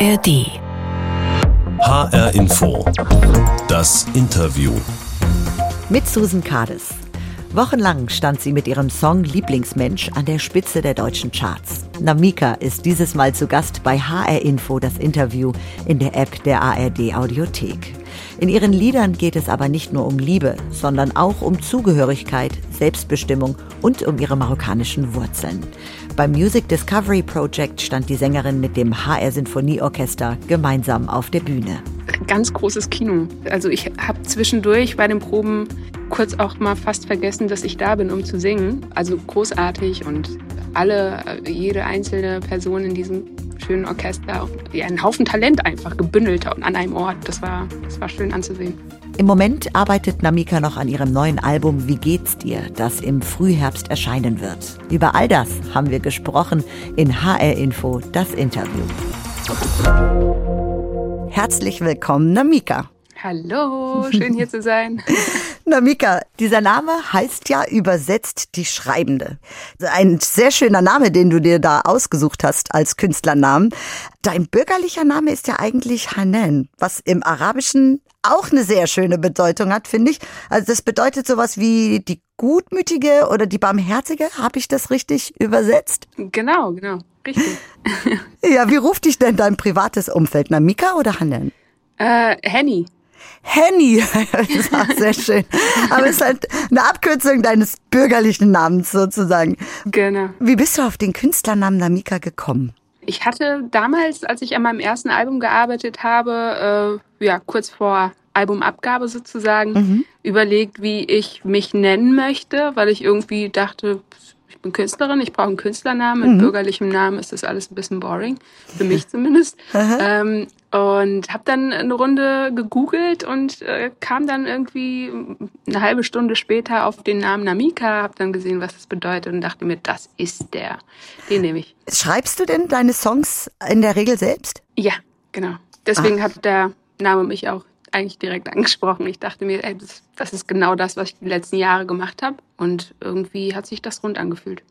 ARD. HR Info. Das Interview. Mit Susan Kades. Wochenlang stand sie mit ihrem Song Lieblingsmensch an der Spitze der deutschen Charts. Namika ist dieses Mal zu Gast bei HR Info das Interview in der App der ARD Audiothek. In ihren Liedern geht es aber nicht nur um Liebe, sondern auch um Zugehörigkeit, Selbstbestimmung und um ihre marokkanischen Wurzeln. Beim Music Discovery Project stand die Sängerin mit dem HR Sinfonieorchester gemeinsam auf der Bühne. Ganz großes Kino. Also ich habe zwischendurch bei den Proben kurz auch mal fast vergessen, dass ich da bin, um zu singen. Also großartig und alle, jede einzelne Person in diesem schönen Orchester, ja, ein Haufen Talent einfach gebündelt an einem Ort. Das war, das war schön anzusehen. Im Moment arbeitet Namika noch an ihrem neuen Album Wie geht's dir, das im Frühherbst erscheinen wird. Über all das haben wir gesprochen in HR Info, das Interview. Herzlich willkommen, Namika. Hallo, schön hier zu sein. Namika, dieser Name heißt ja übersetzt die Schreibende. Ein sehr schöner Name, den du dir da ausgesucht hast als Künstlernamen. Dein bürgerlicher Name ist ja eigentlich Hanan, was im Arabischen auch eine sehr schöne Bedeutung hat, finde ich. Also das bedeutet sowas wie die Gutmütige oder die Barmherzige. Habe ich das richtig übersetzt? Genau, genau, richtig. ja, wie ruft dich denn dein privates Umfeld? Namika oder Hanan? Äh, Henny. Henny, das ist auch sehr schön. Aber es ist halt eine Abkürzung deines bürgerlichen Namens sozusagen. Genau. Wie bist du auf den Künstlernamen Namika gekommen? Ich hatte damals, als ich an meinem ersten Album gearbeitet habe, äh, ja, kurz vor Albumabgabe sozusagen, mhm. überlegt, wie ich mich nennen möchte, weil ich irgendwie dachte, ich bin Künstlerin, ich brauche einen Künstlernamen. Mit mhm. bürgerlichem Namen ist das alles ein bisschen boring, für mich zumindest. ähm, und habe dann eine Runde gegoogelt und äh, kam dann irgendwie eine halbe Stunde später auf den Namen Namika, habe dann gesehen, was das bedeutet und dachte mir, das ist der. Den nehme ich. Schreibst du denn deine Songs in der Regel selbst? Ja, genau. Deswegen ah. hat der Name mich auch eigentlich direkt angesprochen. Ich dachte mir, ey, das, das ist genau das, was ich die letzten Jahre gemacht habe. Und irgendwie hat sich das rund angefühlt.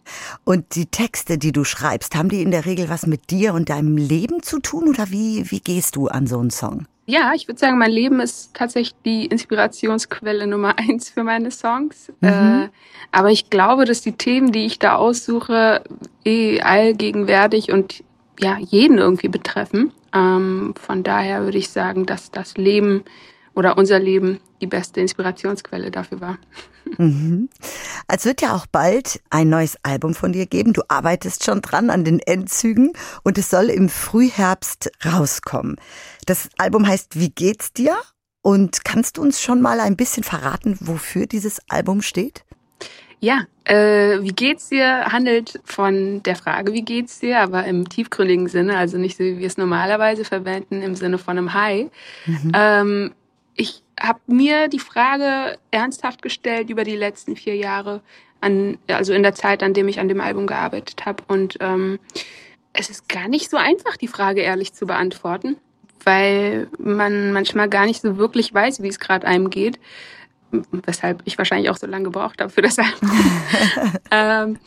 Und die Texte, die du schreibst, haben die in der Regel was mit dir und deinem Leben zu tun? Oder wie, wie gehst du an so einen Song? Ja, ich würde sagen, mein Leben ist tatsächlich die Inspirationsquelle Nummer eins für meine Songs. Mhm. Äh, aber ich glaube, dass die Themen, die ich da aussuche, eh allgegenwärtig und ja, jeden irgendwie betreffen. Ähm, von daher würde ich sagen, dass das Leben oder unser Leben die beste Inspirationsquelle dafür war. Mhm. Es wird ja auch bald ein neues Album von dir geben. Du arbeitest schon dran an den Endzügen und es soll im Frühherbst rauskommen. Das Album heißt Wie geht's dir? Und kannst du uns schon mal ein bisschen verraten, wofür dieses Album steht? Ja, äh, wie geht's dir handelt von der Frage, wie geht's dir, aber im tiefgründigen Sinne, also nicht so, wie wir es normalerweise verwenden, im Sinne von einem Hi. Mhm. Ähm, ich habe mir die Frage ernsthaft gestellt über die letzten vier Jahre, an, also in der Zeit, an dem ich an dem Album gearbeitet habe. Und ähm, es ist gar nicht so einfach, die Frage ehrlich zu beantworten, weil man manchmal gar nicht so wirklich weiß, wie es gerade einem geht weshalb ich wahrscheinlich auch so lange gebraucht habe für das Album. ähm,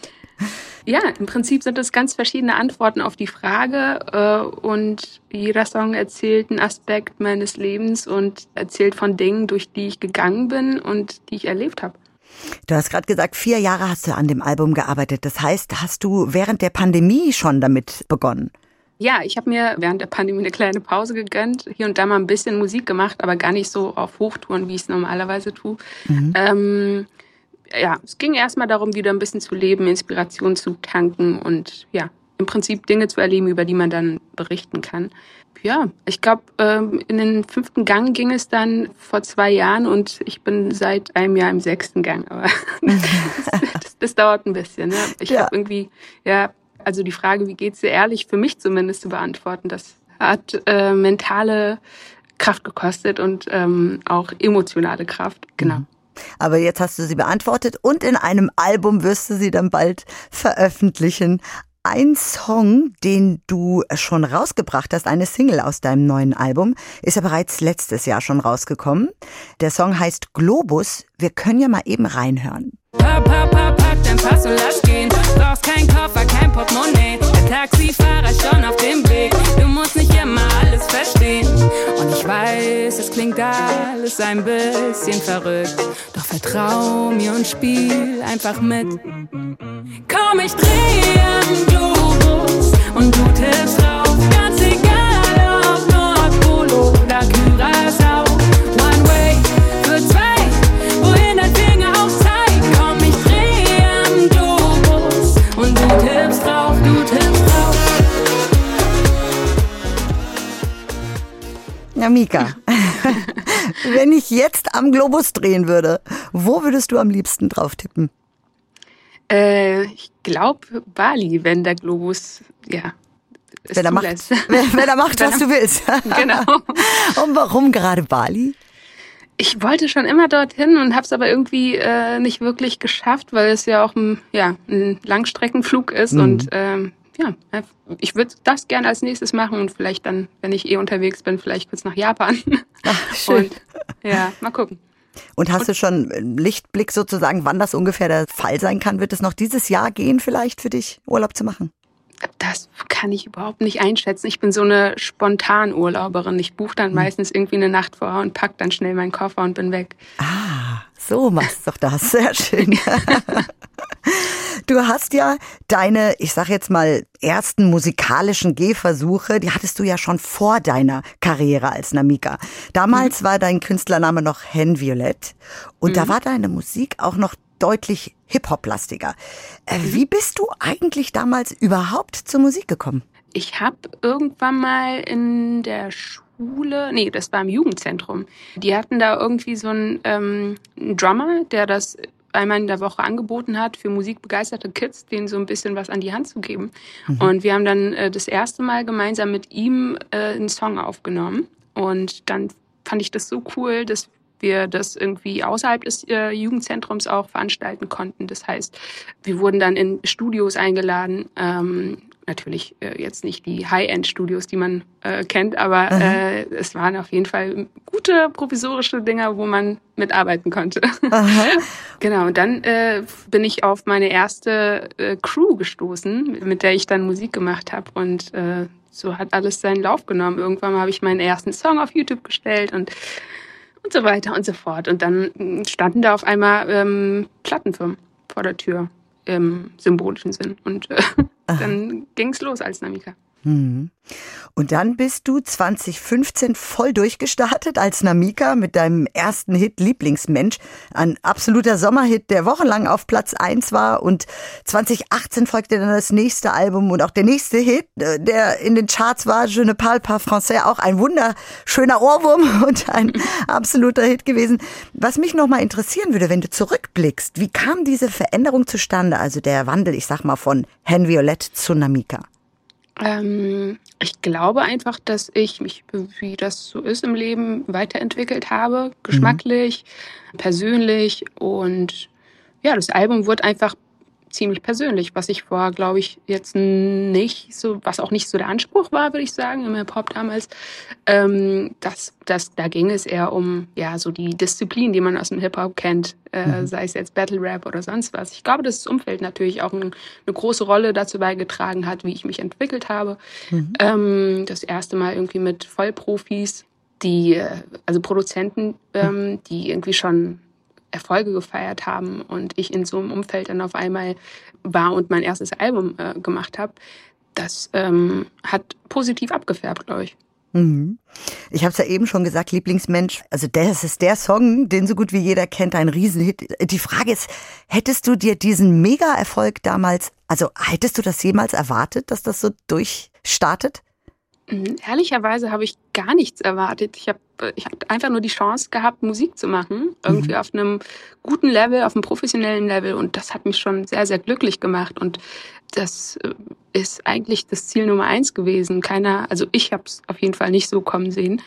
ja, im Prinzip sind es ganz verschiedene Antworten auf die Frage äh, und jeder Song erzählt einen Aspekt meines Lebens und erzählt von Dingen, durch die ich gegangen bin und die ich erlebt habe. Du hast gerade gesagt, vier Jahre hast du an dem Album gearbeitet. Das heißt, hast du während der Pandemie schon damit begonnen? Ja, ich habe mir während der Pandemie eine kleine Pause gegönnt, hier und da mal ein bisschen Musik gemacht, aber gar nicht so auf Hochtouren, wie ich es normalerweise tue. Mhm. Ähm, ja, es ging erstmal darum, wieder ein bisschen zu leben, Inspiration zu tanken und ja, im Prinzip Dinge zu erleben, über die man dann berichten kann. Ja, ich glaube, ähm, in den fünften Gang ging es dann vor zwei Jahren und ich bin seit einem Jahr im sechsten Gang. Aber das, das, dauert ein bisschen. Ne? Ich ja. habe irgendwie, ja, also die Frage, wie geht's dir ehrlich, für mich zumindest zu beantworten, das hat äh, mentale Kraft gekostet und ähm, auch emotionale Kraft. Genau. Mhm. Aber jetzt hast du sie beantwortet und in einem Album wirst du sie dann bald veröffentlichen. Ein Song, den du schon rausgebracht hast, eine Single aus deinem neuen Album, ist ja bereits letztes Jahr schon rausgekommen. Der Song heißt Globus. Wir können ja mal eben reinhören. Pack, pack, pack, den Pass und lass gehen. Brauchst keinen Koffer, kein Portemonnaie. Der Taxifahrer schon auf dem Weg. Du musst nicht immer alles verstehen. Und ich weiß, es klingt alles ein bisschen verrückt. Doch vertrau mir und spiel einfach mit. Komm, ich drehe am Globus und du tippst drauf. Mika, wenn ich jetzt am Globus drehen würde, wo würdest du am liebsten drauf tippen? Äh, ich glaube Bali, wenn der Globus, ja. Wenn er macht, wenn, wenn er macht was du willst. Genau. Und warum gerade Bali? Ich wollte schon immer dorthin und habe es aber irgendwie äh, nicht wirklich geschafft, weil es ja auch ein, ja, ein Langstreckenflug ist Mhm. und ähm, ja, ich würde das gerne als nächstes machen und vielleicht dann, wenn ich eh unterwegs bin, vielleicht kurz nach Japan. Ach, schön. Und ja, mal gucken. Und hast du schon einen Lichtblick sozusagen, wann das ungefähr der Fall sein kann? Wird es noch dieses Jahr gehen vielleicht für dich, Urlaub zu machen? Das kann ich überhaupt nicht einschätzen. Ich bin so eine Spontanurlauberin. Ich buche dann meistens irgendwie eine Nacht vorher und pack dann schnell meinen Koffer und bin weg. Ah, so machst doch das. Sehr schön. Du hast ja deine, ich sag jetzt mal, ersten musikalischen Gehversuche, die hattest du ja schon vor deiner Karriere als Namika. Damals war dein Künstlername noch Hen Violette und da war deine Musik auch noch deutlich Hip-Hop-lastiger. Äh, Wie bist du eigentlich damals überhaupt zur Musik gekommen? Ich habe irgendwann mal in der Schule, nee, das war im Jugendzentrum. Die hatten da irgendwie so einen, ähm, einen Drummer, der das einmal in der Woche angeboten hat, für musikbegeisterte Kids, denen so ein bisschen was an die Hand zu geben. Und wir haben dann äh, das erste Mal gemeinsam mit ihm äh, einen Song aufgenommen. Und dann fand ich das so cool, dass wir das irgendwie außerhalb des äh, Jugendzentrums auch veranstalten konnten. Das heißt, wir wurden dann in Studios eingeladen. Ähm, natürlich äh, jetzt nicht die High-End-Studios, die man äh, kennt, aber äh, es waren auf jeden Fall gute provisorische Dinger, wo man mitarbeiten konnte. genau, und dann äh, bin ich auf meine erste äh, Crew gestoßen, mit der ich dann Musik gemacht habe und äh, so hat alles seinen Lauf genommen. Irgendwann habe ich meinen ersten Song auf YouTube gestellt und und so weiter und so fort. Und dann standen da auf einmal ähm, Plattenfirmen vor der Tür im symbolischen Sinn. Und äh, dann ging's los als Namika. Mhm. Und dann bist du 2015 voll durchgestartet als Namika mit deinem ersten Hit Lieblingsmensch. Ein absoluter Sommerhit, der wochenlang auf Platz 1 war. Und 2018 folgte dann das nächste Album und auch der nächste Hit, äh, der in den Charts war, Je ne parle pas français, auch ein wunderschöner Ohrwurm und ein absoluter Hit gewesen. Was mich nochmal interessieren würde, wenn du zurückblickst, wie kam diese Veränderung zustande? Also der Wandel, ich sag mal, von Hen Violette zu Namika. Ähm, ich glaube einfach, dass ich mich, wie das so ist im Leben, weiterentwickelt habe, geschmacklich, persönlich. Und ja, das Album wurde einfach ziemlich persönlich, was ich vorher, glaube ich, jetzt nicht so, was auch nicht so der Anspruch war, würde ich sagen, im Hip-Hop damals. Ähm, das, das, da ging es eher um, ja, so die Disziplin, die man aus dem Hip-Hop kennt, äh, sei es jetzt Battle Rap oder sonst was. Ich glaube, dass das Umfeld natürlich auch ein, eine große Rolle dazu beigetragen hat, wie ich mich entwickelt habe. Ähm, das erste Mal irgendwie mit Vollprofis, die, äh, also Produzenten, ähm, die irgendwie schon Erfolge gefeiert haben und ich in so einem Umfeld dann auf einmal war und mein erstes Album äh, gemacht habe, das ähm, hat positiv abgefärbt, glaube ich. Mhm. Ich habe es ja eben schon gesagt, Lieblingsmensch, also das ist der Song, den so gut wie jeder kennt, ein Riesenhit. Die Frage ist, hättest du dir diesen Mega-Erfolg damals, also hättest du das jemals erwartet, dass das so durchstartet? Mhm. Ehrlicherweise habe ich gar nichts erwartet. Ich habe ich hab einfach nur die Chance gehabt, Musik zu machen. Irgendwie auf einem guten Level, auf einem professionellen Level. Und das hat mich schon sehr, sehr glücklich gemacht. Und das äh, ist eigentlich das Ziel Nummer eins gewesen. Keiner, also ich habe es auf jeden Fall nicht so kommen sehen.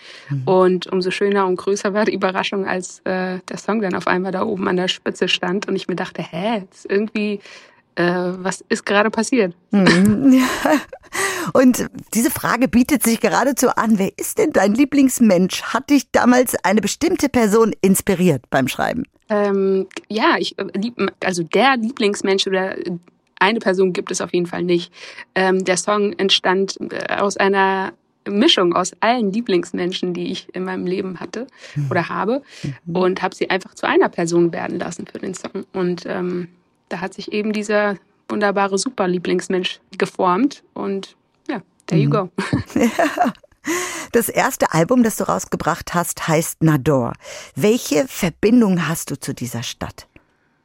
Und umso schöner und größer war die Überraschung, als äh, der Song dann auf einmal da oben an der Spitze stand und ich mir dachte, hä, irgendwie, äh, was ist gerade passiert? Mhm. Ja. Und diese Frage bietet sich geradezu an. Wer ist denn dein Lieblingsmensch? Hat dich damals eine bestimmte Person inspiriert beim Schreiben? Ähm, ja, ich äh, also der Lieblingsmensch oder eine Person gibt es auf jeden Fall nicht. Ähm, der Song entstand äh, aus einer Mischung aus allen Lieblingsmenschen, die ich in meinem Leben hatte oder habe mhm. und habe sie einfach zu einer Person werden lassen für den Song. Und ähm, da hat sich eben dieser wunderbare super Lieblingsmensch geformt und ja, there you mhm. go. Ja. Das erste Album, das du rausgebracht hast, heißt Nador. Welche Verbindung hast du zu dieser Stadt?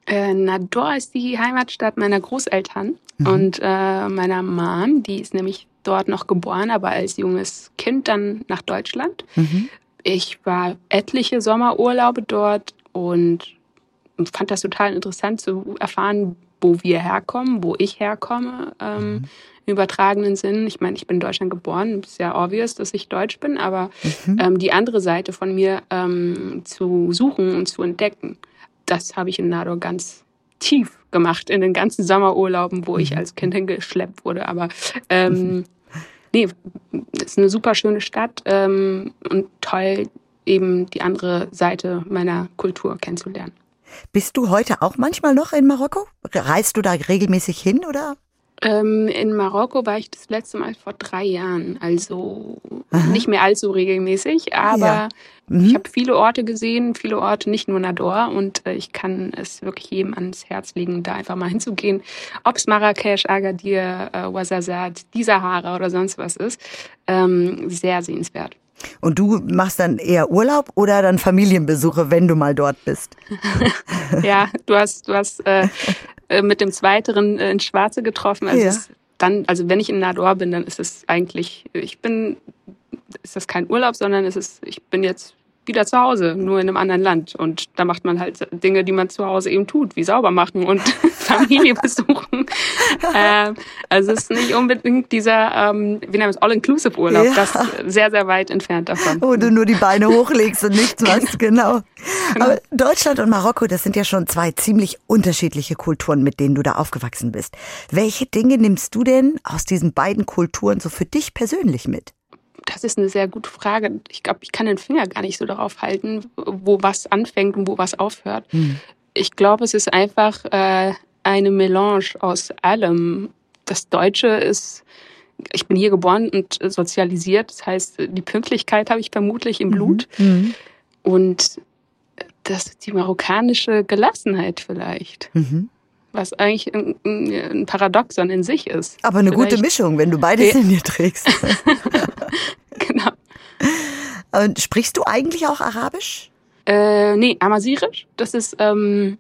Äh, Nador ist die Heimatstadt meiner Großeltern mhm. und äh, meiner Mom. Die ist nämlich dort noch geboren, aber als junges Kind dann nach Deutschland. Mhm. Ich war etliche Sommerurlaube dort und fand das total interessant zu erfahren, wo wir herkommen, wo ich herkomme. Ähm, mhm im übertragenen Sinn. Ich meine, ich bin in Deutschland geboren, ist ja obvious, dass ich Deutsch bin, aber mhm. ähm, die andere Seite von mir ähm, zu suchen und zu entdecken, das habe ich in Nador ganz tief gemacht in den ganzen Sommerurlauben, wo ich mhm. als Kind hingeschleppt wurde. Aber ähm, nee, ist eine super schöne Stadt ähm, und toll, eben die andere Seite meiner Kultur kennenzulernen. Bist du heute auch manchmal noch in Marokko? Reist du da regelmäßig hin oder? Ähm, in Marokko war ich das letzte Mal vor drei Jahren, also Aha. nicht mehr allzu regelmäßig, aber ja. mhm. ich habe viele Orte gesehen, viele Orte, nicht nur Nador und äh, ich kann es wirklich jedem ans Herz legen, da einfach mal hinzugehen. Ob es Marrakesch, Agadir, äh, Ouarzazate, die Sahara oder sonst was ist, ähm, sehr sehenswert. Und du machst dann eher Urlaub oder dann Familienbesuche, wenn du mal dort bist? ja, du hast, du hast äh, äh, mit dem Zweiteren äh, ins Schwarze getroffen. Also ja. dann, also wenn ich in Nador bin, dann ist es eigentlich, ich bin, ist das kein Urlaub, sondern es ist, ich bin jetzt wieder zu Hause, nur in einem anderen Land. Und da macht man halt Dinge, die man zu Hause eben tut, wie sauber machen und Familie besuchen. äh, also es ist nicht unbedingt dieser, ähm, wie nennt es, All-Inclusive-Urlaub. Ja. Das ist sehr, sehr weit entfernt davon. Wo du nur die Beine hochlegst und nichts machst, genau. genau. Aber Deutschland und Marokko, das sind ja schon zwei ziemlich unterschiedliche Kulturen, mit denen du da aufgewachsen bist. Welche Dinge nimmst du denn aus diesen beiden Kulturen so für dich persönlich mit? Das ist eine sehr gute Frage. Ich glaube, ich kann den Finger gar nicht so darauf halten, wo was anfängt und wo was aufhört. Hm. Ich glaube, es ist einfach äh, eine Melange aus allem. Das Deutsche ist, ich bin hier geboren und sozialisiert. Das heißt, die Pünktlichkeit habe ich vermutlich im Blut. Mhm. mhm. Und das die marokkanische Gelassenheit vielleicht. Mhm was eigentlich ein, ein, Paradoxon in sich ist. Aber eine Vielleicht. gute Mischung, wenn du beides ja. in dir trägst. genau. Und sprichst du eigentlich auch Arabisch? Äh, nee, Amazirisch. Das ist ähm,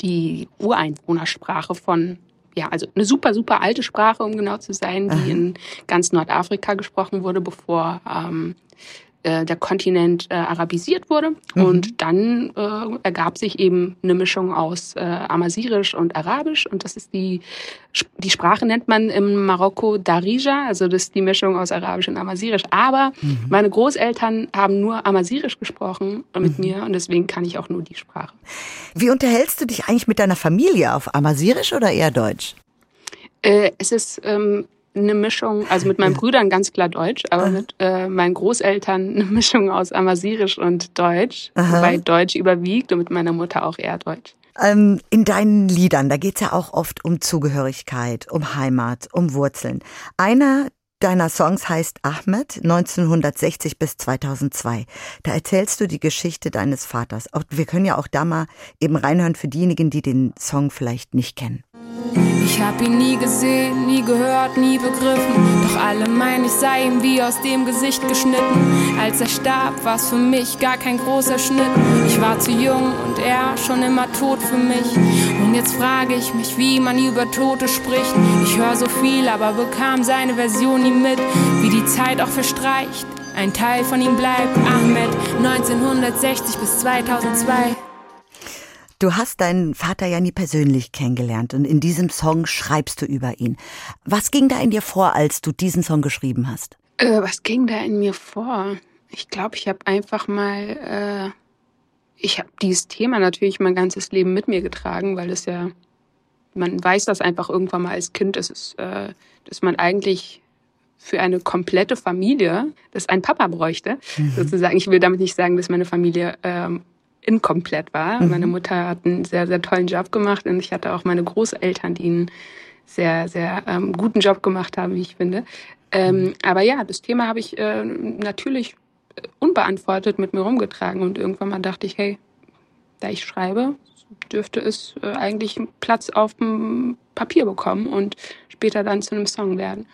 die Ureinwohnersprache von, ja, also eine super, super alte Sprache, um genau zu sein, die Aha. in ganz Nordafrika gesprochen wurde, bevor ähm, äh, der Kontinent äh, arabisiert wurde. Mhm. Und dann äh, ergab sich eben eine Mischung aus äh, Amazirisch und Arabisch. Und das ist die, die Sprache nennt man im Marokko Darija, also das ist die Mischung aus Arabisch und Amazirisch. Aber mhm. meine Großeltern haben nur Amazirisch gesprochen mit mhm. mir und deswegen kann ich auch nur die Sprache. Wie unterhältst du dich eigentlich mit deiner Familie auf Amazirisch oder eher Deutsch? Äh, es ist ähm, eine Mischung, also mit meinen Brüdern ganz klar Deutsch, aber Aha. mit äh, meinen Großeltern eine Mischung aus Amazirisch und Deutsch, Aha. wobei Deutsch überwiegt und mit meiner Mutter auch eher Deutsch. Ähm, in deinen Liedern, da geht's ja auch oft um Zugehörigkeit, um Heimat, um Wurzeln. Einer deiner Songs heißt Ahmed, 1960 bis 2002. Da erzählst du die Geschichte deines Vaters. Wir können ja auch da mal eben reinhören für diejenigen, die den Song vielleicht nicht kennen. Ich hab ihn nie gesehen, nie gehört, nie begriffen. Doch alle meinen, ich sei ihm wie aus dem Gesicht geschnitten. Als er starb, war's für mich gar kein großer Schnitt. Ich war zu jung und er schon immer tot für mich. Und jetzt frage ich mich, wie man über Tote spricht. Ich höre so viel, aber bekam seine Version nie mit. Wie die Zeit auch verstreicht. Ein Teil von ihm bleibt Ahmed 1960 bis 2002. Du hast deinen Vater ja nie persönlich kennengelernt und in diesem Song schreibst du über ihn. Was ging da in dir vor, als du diesen Song geschrieben hast? Äh, was ging da in mir vor? Ich glaube, ich habe einfach mal, äh, ich habe dieses Thema natürlich mein ganzes Leben mit mir getragen, weil es ja, man weiß das einfach irgendwann mal als Kind, dass, es, äh, dass man eigentlich für eine komplette Familie, dass ein Papa bräuchte, mhm. sozusagen. Ich will damit nicht sagen, dass meine Familie ähm, inkomplett war. Mhm. Meine Mutter hat einen sehr, sehr tollen Job gemacht und ich hatte auch meine Großeltern, die einen sehr, sehr ähm, guten Job gemacht haben, wie ich finde. Ähm, aber ja, das Thema habe ich äh, natürlich unbeantwortet mit mir rumgetragen und irgendwann mal dachte ich, hey, da ich schreibe, dürfte es äh, eigentlich Platz auf dem Papier bekommen und später dann zu einem Song werden.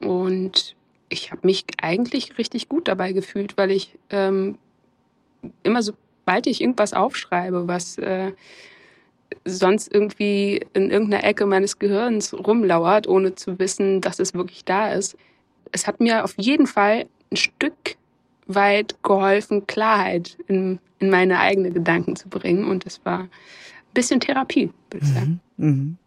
Und ich habe mich eigentlich richtig gut dabei gefühlt, weil ich ähm, immer sobald ich irgendwas aufschreibe, was äh, sonst irgendwie in irgendeiner Ecke meines Gehirns rumlauert, ohne zu wissen, dass es wirklich da ist. Es hat mir auf jeden Fall ein Stück weit geholfen, Klarheit in, in meine eigenen Gedanken zu bringen. Und das war ein bisschen Therapie, würde ich sagen. Mhm. Mhm.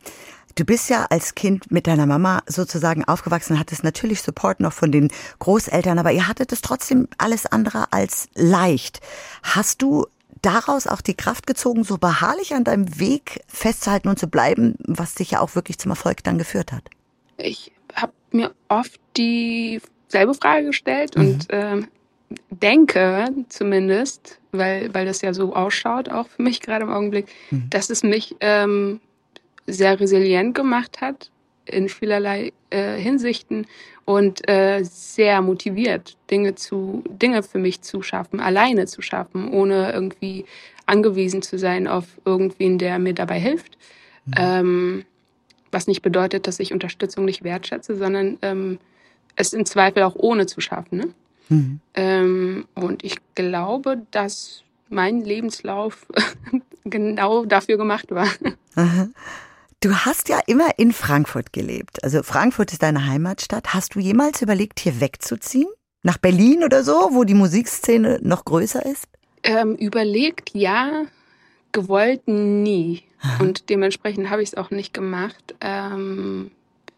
Du bist ja als Kind mit deiner Mama sozusagen aufgewachsen, hattest natürlich Support noch von den Großeltern, aber ihr hattet es trotzdem alles andere als leicht. Hast du daraus auch die Kraft gezogen, so beharrlich an deinem Weg festzuhalten und zu bleiben, was dich ja auch wirklich zum Erfolg dann geführt hat? Ich habe mir oft dieselbe Frage gestellt mhm. und äh, denke zumindest, weil, weil das ja so ausschaut, auch für mich gerade im Augenblick, mhm. dass es mich ähm, sehr resilient gemacht hat in vielerlei äh, Hinsichten und äh, sehr motiviert, Dinge zu, Dinge für mich zu schaffen, alleine zu schaffen, ohne irgendwie angewiesen zu sein auf irgendwen, der mir dabei hilft. Mhm. Ähm, was nicht bedeutet, dass ich Unterstützung nicht wertschätze, sondern ähm, es im Zweifel auch ohne zu schaffen. Ne? Mhm. Ähm, und ich glaube, dass mein Lebenslauf genau dafür gemacht war. Aha. Du hast ja immer in Frankfurt gelebt. Also Frankfurt ist deine Heimatstadt. Hast du jemals überlegt, hier wegzuziehen? Nach Berlin oder so, wo die Musikszene noch größer ist? Ähm, überlegt, ja. Gewollt nie. Und dementsprechend habe ich es auch nicht gemacht. Ähm,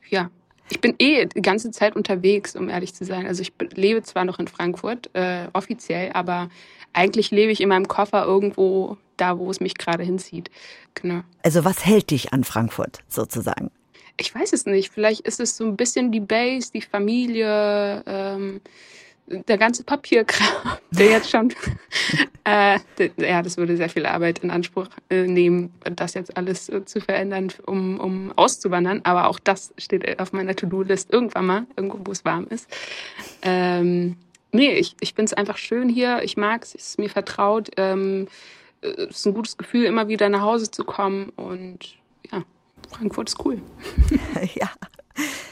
ja, ich bin eh die ganze Zeit unterwegs, um ehrlich zu sein. Also ich lebe zwar noch in Frankfurt, äh, offiziell, aber eigentlich lebe ich in meinem Koffer irgendwo da, wo es mich gerade hinzieht. Genau. Also was hält dich an Frankfurt sozusagen? Ich weiß es nicht. Vielleicht ist es so ein bisschen die Base, die Familie, ähm, der ganze Papierkram, der jetzt schon, äh, ja, das würde sehr viel Arbeit in Anspruch äh, nehmen, das jetzt alles äh, zu verändern, um, um auszuwandern. Aber auch das steht auf meiner To-Do-List irgendwann mal, irgendwo, wo es warm ist. Ähm, nee, ich, ich finde es einfach schön hier. Ich mag es, es ist mir vertraut. Ähm, es ist ein gutes Gefühl, immer wieder nach Hause zu kommen. Und ja, Frankfurt ist cool. ja.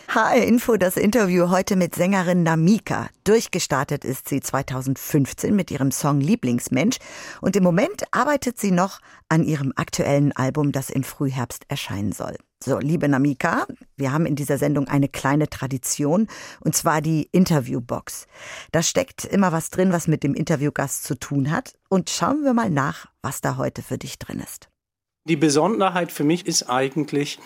HR Info, das Interview heute mit Sängerin Namika. Durchgestartet ist sie 2015 mit ihrem Song Lieblingsmensch und im Moment arbeitet sie noch an ihrem aktuellen Album, das im Frühherbst erscheinen soll. So, liebe Namika, wir haben in dieser Sendung eine kleine Tradition und zwar die Interviewbox. Da steckt immer was drin, was mit dem Interviewgast zu tun hat und schauen wir mal nach, was da heute für dich drin ist. Die Besonderheit für mich ist eigentlich,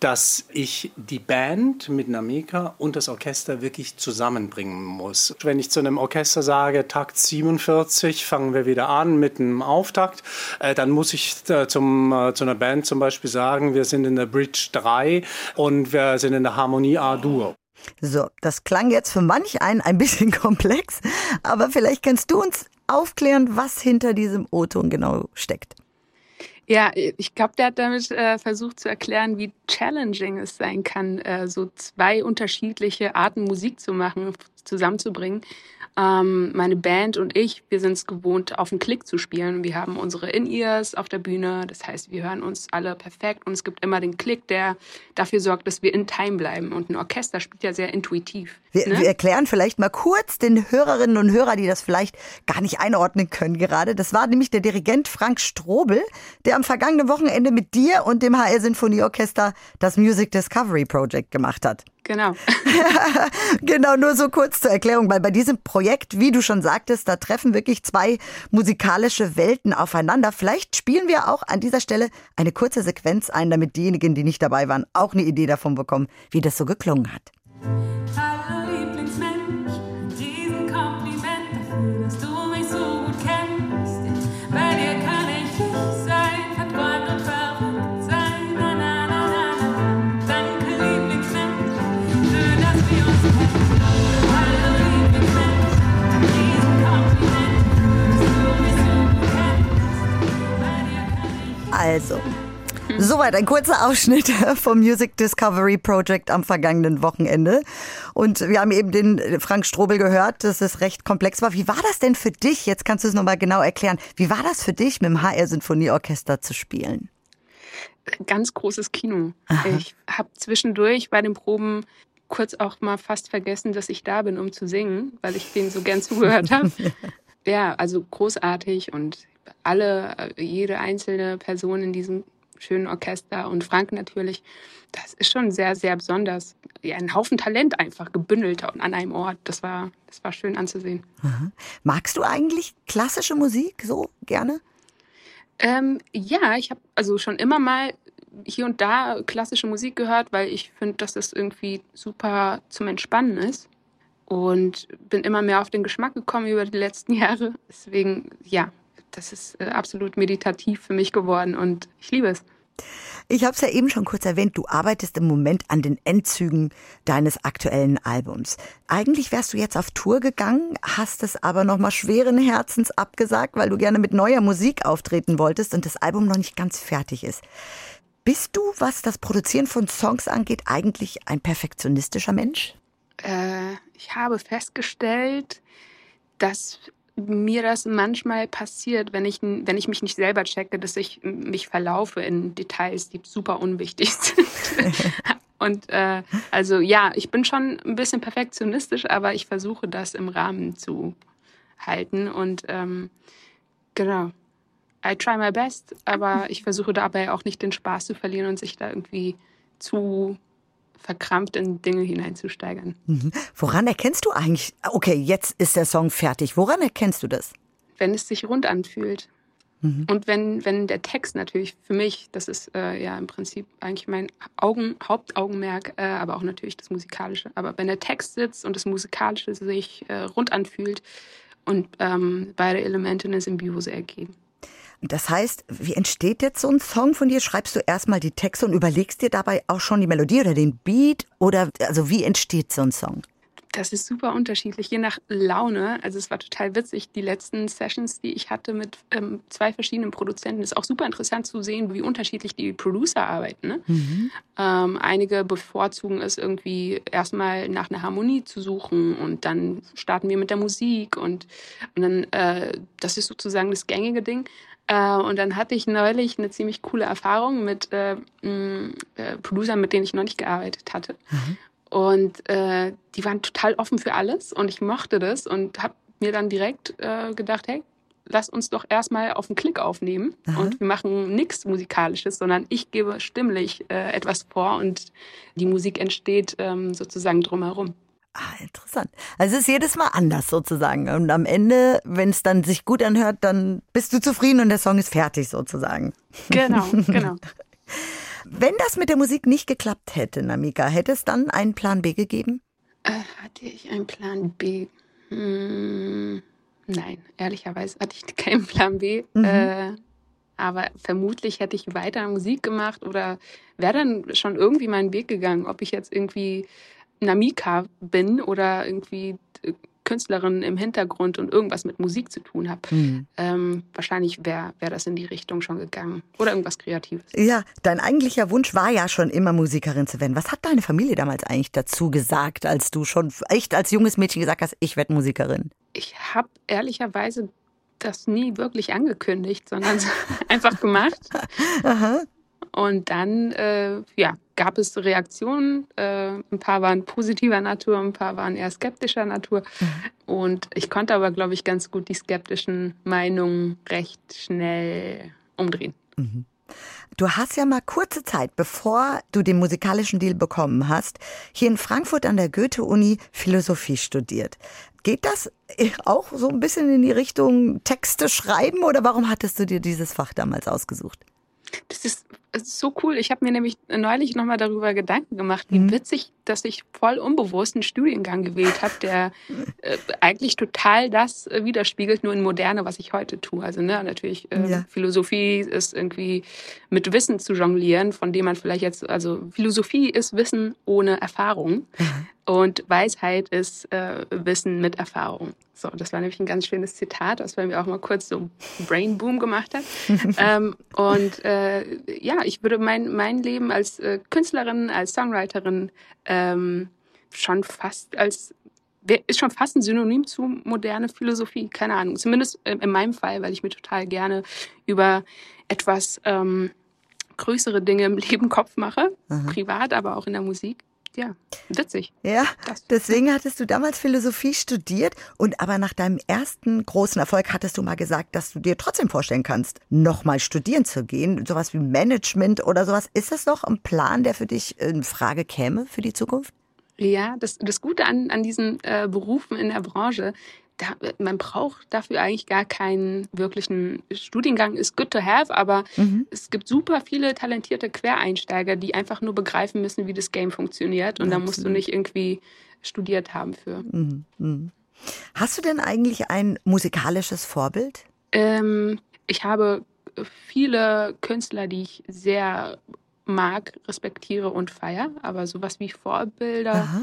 dass ich die Band mit Namika und das Orchester wirklich zusammenbringen muss. Wenn ich zu einem Orchester sage, Takt 47, fangen wir wieder an mit einem Auftakt, äh, dann muss ich äh, zum, äh, zu einer Band zum Beispiel sagen, wir sind in der Bridge 3 und wir sind in der Harmonie A-Dur. So, das klang jetzt für manch einen ein bisschen komplex, aber vielleicht kannst du uns aufklären, was hinter diesem O-Ton genau steckt. Ja, ich glaube, der hat damit äh, versucht zu erklären, wie challenging es sein kann, äh, so zwei unterschiedliche Arten Musik zu machen, zusammenzubringen. Ähm, meine Band und ich, wir sind es gewohnt, auf den Klick zu spielen. Wir haben unsere In-Ears auf der Bühne. Das heißt, wir hören uns alle perfekt und es gibt immer den Klick, der dafür sorgt, dass wir in Time bleiben. Und ein Orchester spielt ja sehr intuitiv. Wir, ne? wir erklären vielleicht mal kurz den Hörerinnen und Hörern, die das vielleicht gar nicht einordnen können gerade. Das war nämlich der Dirigent Frank Strobel, der am vergangenen Wochenende mit dir und dem HR Sinfonieorchester das Music Discovery Project gemacht hat. Genau. genau, nur so kurz zur Erklärung, weil bei diesem Projekt, wie du schon sagtest, da treffen wirklich zwei musikalische Welten aufeinander. Vielleicht spielen wir auch an dieser Stelle eine kurze Sequenz ein, damit diejenigen, die nicht dabei waren, auch eine Idee davon bekommen, wie das so geklungen hat. Also, Soweit ein kurzer Ausschnitt vom Music Discovery Project am vergangenen Wochenende. Und wir haben eben den Frank Strobel gehört, dass es recht komplex war. Wie war das denn für dich? Jetzt kannst du es nochmal genau erklären. Wie war das für dich, mit dem HR Sinfonieorchester zu spielen? Ganz großes Kino. Aha. Ich habe zwischendurch bei den Proben kurz auch mal fast vergessen, dass ich da bin, um zu singen, weil ich denen so gern zugehört habe. ja, also großartig und alle, jede einzelne Person in diesem schönen Orchester und Frank natürlich. Das ist schon sehr, sehr besonders. Ja, ein Haufen Talent einfach gebündelt an einem Ort. Das war, das war schön anzusehen. Aha. Magst du eigentlich klassische Musik so gerne? Ähm, ja, ich habe also schon immer mal hier und da klassische Musik gehört, weil ich finde, dass das irgendwie super zum Entspannen ist. Und bin immer mehr auf den Geschmack gekommen über die letzten Jahre. Deswegen, ja, das ist äh, absolut meditativ für mich geworden und ich liebe es. Ich habe es ja eben schon kurz erwähnt, du arbeitest im Moment an den Endzügen deines aktuellen Albums. Eigentlich wärst du jetzt auf Tour gegangen, hast es aber nochmal schweren Herzens abgesagt, weil du gerne mit neuer Musik auftreten wolltest und das Album noch nicht ganz fertig ist. Bist du, was das Produzieren von Songs angeht, eigentlich ein perfektionistischer Mensch? Äh, ich habe festgestellt, dass mir das manchmal passiert, wenn ich, wenn ich mich nicht selber checke, dass ich mich verlaufe in Details, die super unwichtig sind. Und äh, also ja, ich bin schon ein bisschen perfektionistisch, aber ich versuche das im Rahmen zu halten. Und ähm, genau, I try my best, aber ich versuche dabei auch nicht den Spaß zu verlieren und sich da irgendwie zu verkrampft in Dinge hineinzusteigern. Mhm. Woran erkennst du eigentlich, okay, jetzt ist der Song fertig. Woran erkennst du das? Wenn es sich rund anfühlt. Mhm. Und wenn, wenn der Text natürlich für mich, das ist äh, ja im Prinzip eigentlich mein Augen, Hauptaugenmerk, äh, aber auch natürlich das Musikalische. Aber wenn der Text sitzt und das Musikalische sich äh, rund anfühlt und ähm, beide Elemente eine Symbiose ergeben. Das heißt, wie entsteht jetzt so ein Song von dir? Schreibst du erstmal die Texte und überlegst dir dabei auch schon die Melodie oder den Beat? Oder also wie entsteht so ein Song? Das ist super unterschiedlich, je nach Laune. Also es war total witzig, die letzten Sessions, die ich hatte mit ähm, zwei verschiedenen Produzenten. ist auch super interessant zu sehen, wie unterschiedlich die Producer arbeiten. Ne? Mhm. Ähm, einige bevorzugen es irgendwie erstmal nach einer Harmonie zu suchen und dann starten wir mit der Musik und, und dann, äh, das ist sozusagen das gängige Ding. Äh, und dann hatte ich neulich eine ziemlich coole Erfahrung mit äh, äh, Producern, mit denen ich noch nicht gearbeitet hatte. Mhm. Und äh, die waren total offen für alles und ich mochte das und habe mir dann direkt äh, gedacht, hey, lass uns doch erstmal auf den Klick aufnehmen Aha. und wir machen nichts Musikalisches, sondern ich gebe stimmlich äh, etwas vor und die Musik entsteht ähm, sozusagen drumherum. Ah, interessant. Also es ist jedes Mal anders sozusagen. Und am Ende, wenn es dann sich gut anhört, dann bist du zufrieden und der Song ist fertig sozusagen. Genau, genau. Wenn das mit der Musik nicht geklappt hätte, Namika, hätte es dann einen Plan B gegeben? Äh, hatte ich einen Plan B? Hm, nein, ehrlicherweise hatte ich keinen Plan B. Mhm. Äh, aber vermutlich hätte ich weiter Musik gemacht oder wäre dann schon irgendwie meinen Weg gegangen, ob ich jetzt irgendwie Namika bin oder irgendwie äh, Künstlerin im Hintergrund und irgendwas mit Musik zu tun habe. Mhm. Ähm, wahrscheinlich wäre wär das in die Richtung schon gegangen. Oder irgendwas Kreatives. Ja, dein eigentlicher Wunsch war ja schon immer Musikerin zu werden. Was hat deine Familie damals eigentlich dazu gesagt, als du schon echt als junges Mädchen gesagt hast, ich werde Musikerin? Ich habe ehrlicherweise das nie wirklich angekündigt, sondern einfach gemacht. Aha. Und dann, äh, ja, gab es Reaktionen. Äh, ein paar waren positiver Natur, ein paar waren eher skeptischer Natur. Mhm. Und ich konnte aber, glaube ich, ganz gut die skeptischen Meinungen recht schnell umdrehen. Mhm. Du hast ja mal kurze Zeit, bevor du den musikalischen Deal bekommen hast, hier in Frankfurt an der Goethe-Uni Philosophie studiert. Geht das auch so ein bisschen in die Richtung Texte schreiben oder warum hattest du dir dieses Fach damals ausgesucht? Das ist so cool. Ich habe mir nämlich neulich nochmal darüber Gedanken gemacht, wie mhm. witzig, dass ich voll unbewusst einen Studiengang gewählt habe, der äh, eigentlich total das äh, widerspiegelt, nur in Moderne, was ich heute tue. Also ne, natürlich äh, ja. Philosophie ist irgendwie mit Wissen zu jonglieren, von dem man vielleicht jetzt, also Philosophie ist Wissen ohne Erfahrung. Mhm. Und Weisheit ist äh, Wissen mit Erfahrung. So, das war nämlich ein ganz schönes Zitat, was bei mir auch mal kurz so Brain Boom gemacht hat. ähm, und äh, ja, ich würde mein, mein Leben als äh, Künstlerin, als Songwriterin ähm, schon fast als ist schon fast ein Synonym zu moderne Philosophie, keine Ahnung. Zumindest in meinem Fall, weil ich mir total gerne über etwas ähm, größere Dinge im Leben Kopf mache, Aha. privat, aber auch in der Musik. Ja, witzig. Ja, deswegen hattest du damals Philosophie studiert und aber nach deinem ersten großen Erfolg hattest du mal gesagt, dass du dir trotzdem vorstellen kannst, nochmal studieren zu gehen, sowas wie Management oder sowas. Ist das noch ein Plan, der für dich in Frage käme für die Zukunft? Ja, das, das Gute an, an diesen äh, Berufen in der Branche, da, man braucht dafür eigentlich gar keinen wirklichen Studiengang. Ist good to have, aber mhm. es gibt super viele talentierte Quereinsteiger, die einfach nur begreifen müssen, wie das Game funktioniert. Und da musst du nicht irgendwie studiert haben für. Mhm. Mhm. Hast du denn eigentlich ein musikalisches Vorbild? Ähm, ich habe viele Künstler, die ich sehr mag, respektiere und feiere, aber sowas wie Vorbilder. Aha.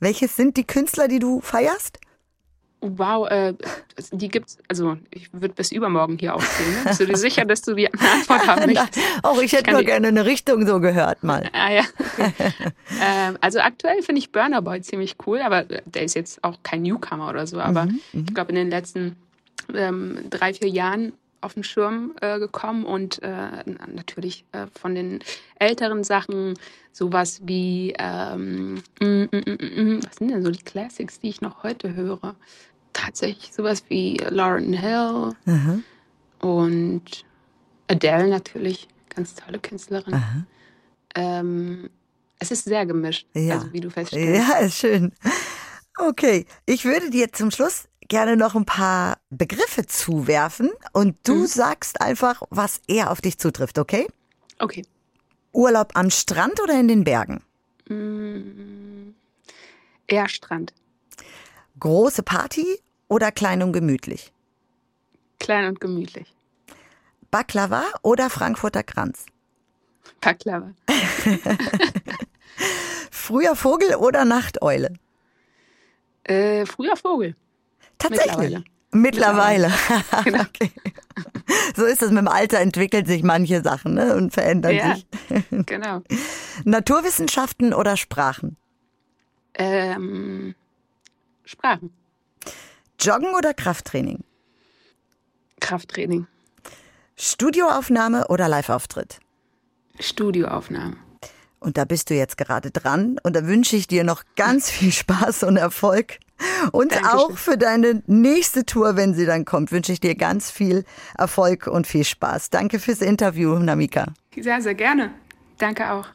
Welches sind die Künstler, die du feierst? Wow, äh, die gibt's, also ich würde bis übermorgen hier. Ne? Bist du dir sicher, dass du die Antwort haben möchtest? Auch ich hätte ich nur gerne eine Richtung so gehört mal. Ah ja. ähm, also aktuell finde ich Burner Boy ziemlich cool, aber der ist jetzt auch kein Newcomer oder so. Aber mhm, mhm. ich glaube, in den letzten ähm, drei, vier Jahren auf den Schirm äh, gekommen und äh, natürlich äh, von den älteren Sachen sowas wie ähm, mm, mm, mm, was sind denn so die Classics, die ich noch heute höre? Tatsächlich sowas wie Lauren Hill mhm. und Adele natürlich, ganz tolle Künstlerin. Ähm, es ist sehr gemischt, ja. also wie du feststellst. Ja, ist schön. Okay, ich würde dir zum Schluss gerne noch ein paar Begriffe zuwerfen und du mhm. sagst einfach, was eher auf dich zutrifft, okay? Okay. Urlaub am Strand oder in den Bergen? Mhm. Eher Strand. Große Party oder klein und gemütlich? Klein und gemütlich. Baklava oder Frankfurter Kranz? Baklava. früher Vogel oder Nachteule? Äh, früher Vogel. Tatsächlich. Mittlerweile. Mittlerweile. Genau. okay. So ist es mit dem Alter, entwickelt sich manche Sachen ne, und verändern ja, sich. genau. Naturwissenschaften oder Sprachen? Ähm, Sprachen. Joggen oder Krafttraining? Krafttraining. Studioaufnahme oder Liveauftritt? Studioaufnahme. Und da bist du jetzt gerade dran und da wünsche ich dir noch ganz viel Spaß und Erfolg. Und Dankeschön. auch für deine nächste Tour, wenn sie dann kommt, wünsche ich dir ganz viel Erfolg und viel Spaß. Danke fürs Interview, Namika. Sehr, sehr gerne. Danke auch.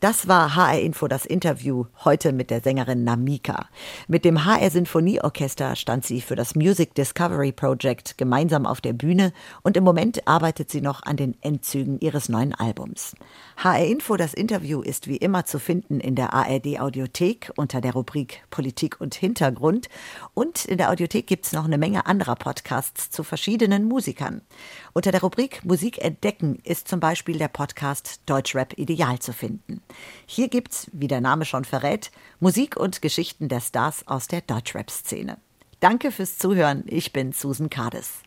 Das war HR Info das Interview heute mit der Sängerin Namika. Mit dem HR Sinfonieorchester stand sie für das Music Discovery Project gemeinsam auf der Bühne und im Moment arbeitet sie noch an den Endzügen ihres neuen Albums. HR Info das Interview ist wie immer zu finden in der ARD Audiothek unter der Rubrik Politik und Hintergrund und in der Audiothek gibt's noch eine Menge anderer Podcasts zu verschiedenen Musikern. Unter der Rubrik Musik entdecken ist zum Beispiel der Podcast Deutschrap Ideal zu finden. Hier gibt's, wie der Name schon verrät, Musik und Geschichten der Stars aus der Deutschrap-Szene. Danke fürs Zuhören. Ich bin Susan Kades.